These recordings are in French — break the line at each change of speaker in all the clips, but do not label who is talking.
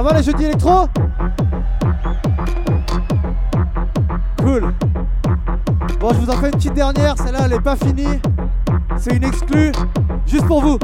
Ça va les jeudis électro Cool. Bon, je vous en fais une petite dernière. Celle-là, elle est pas finie. C'est une exclue. Juste pour vous.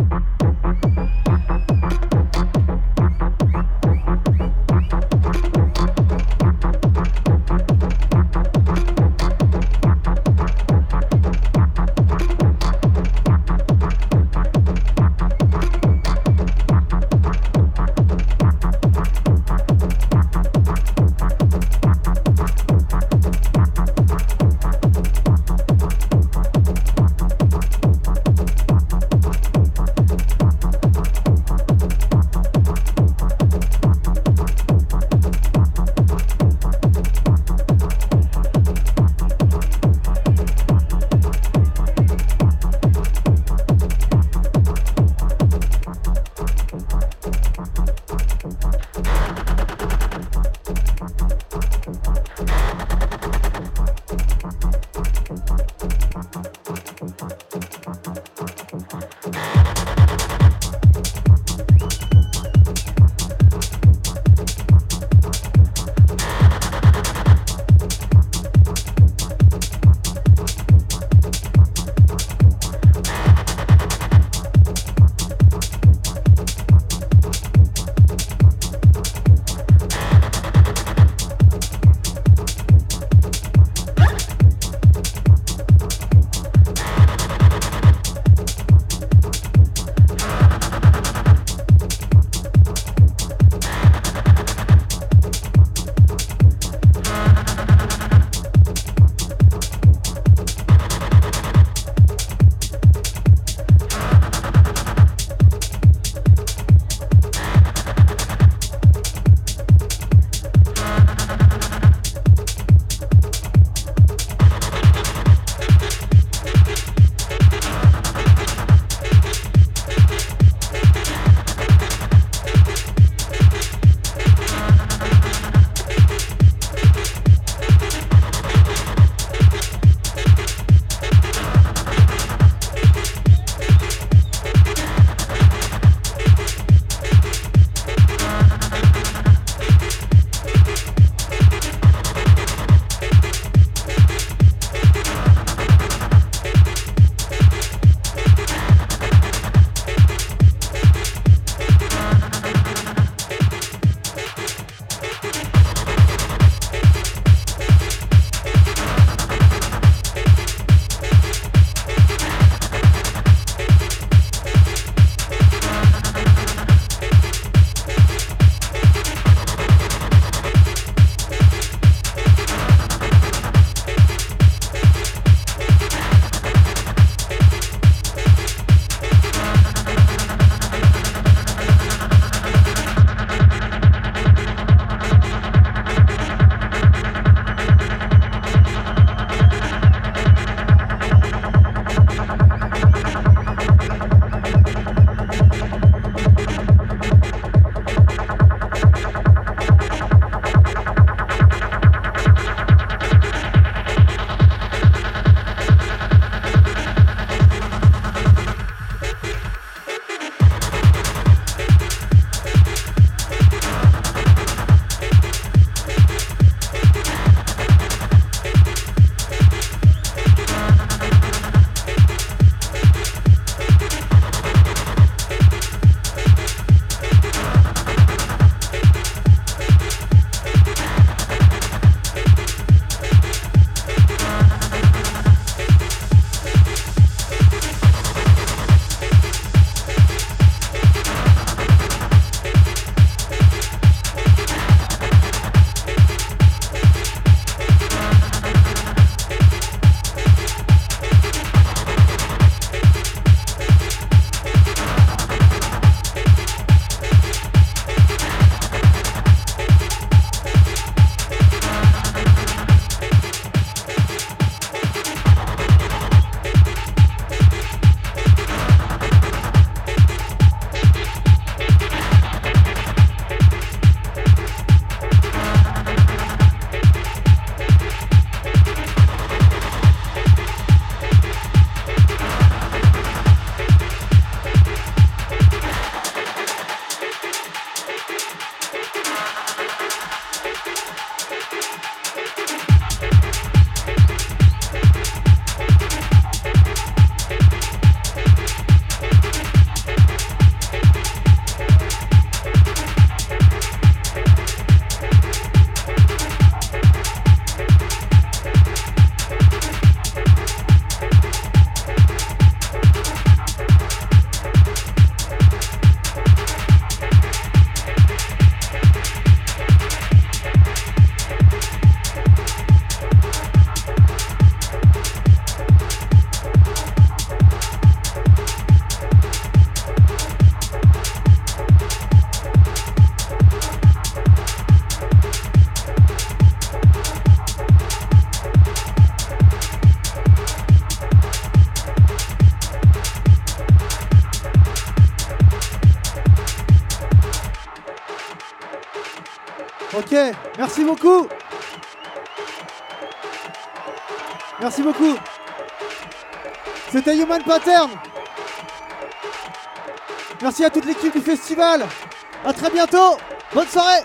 Merci beaucoup. Merci beaucoup. C'était Human Pattern. Merci à toute l'équipe du festival. À très bientôt. Bonne soirée.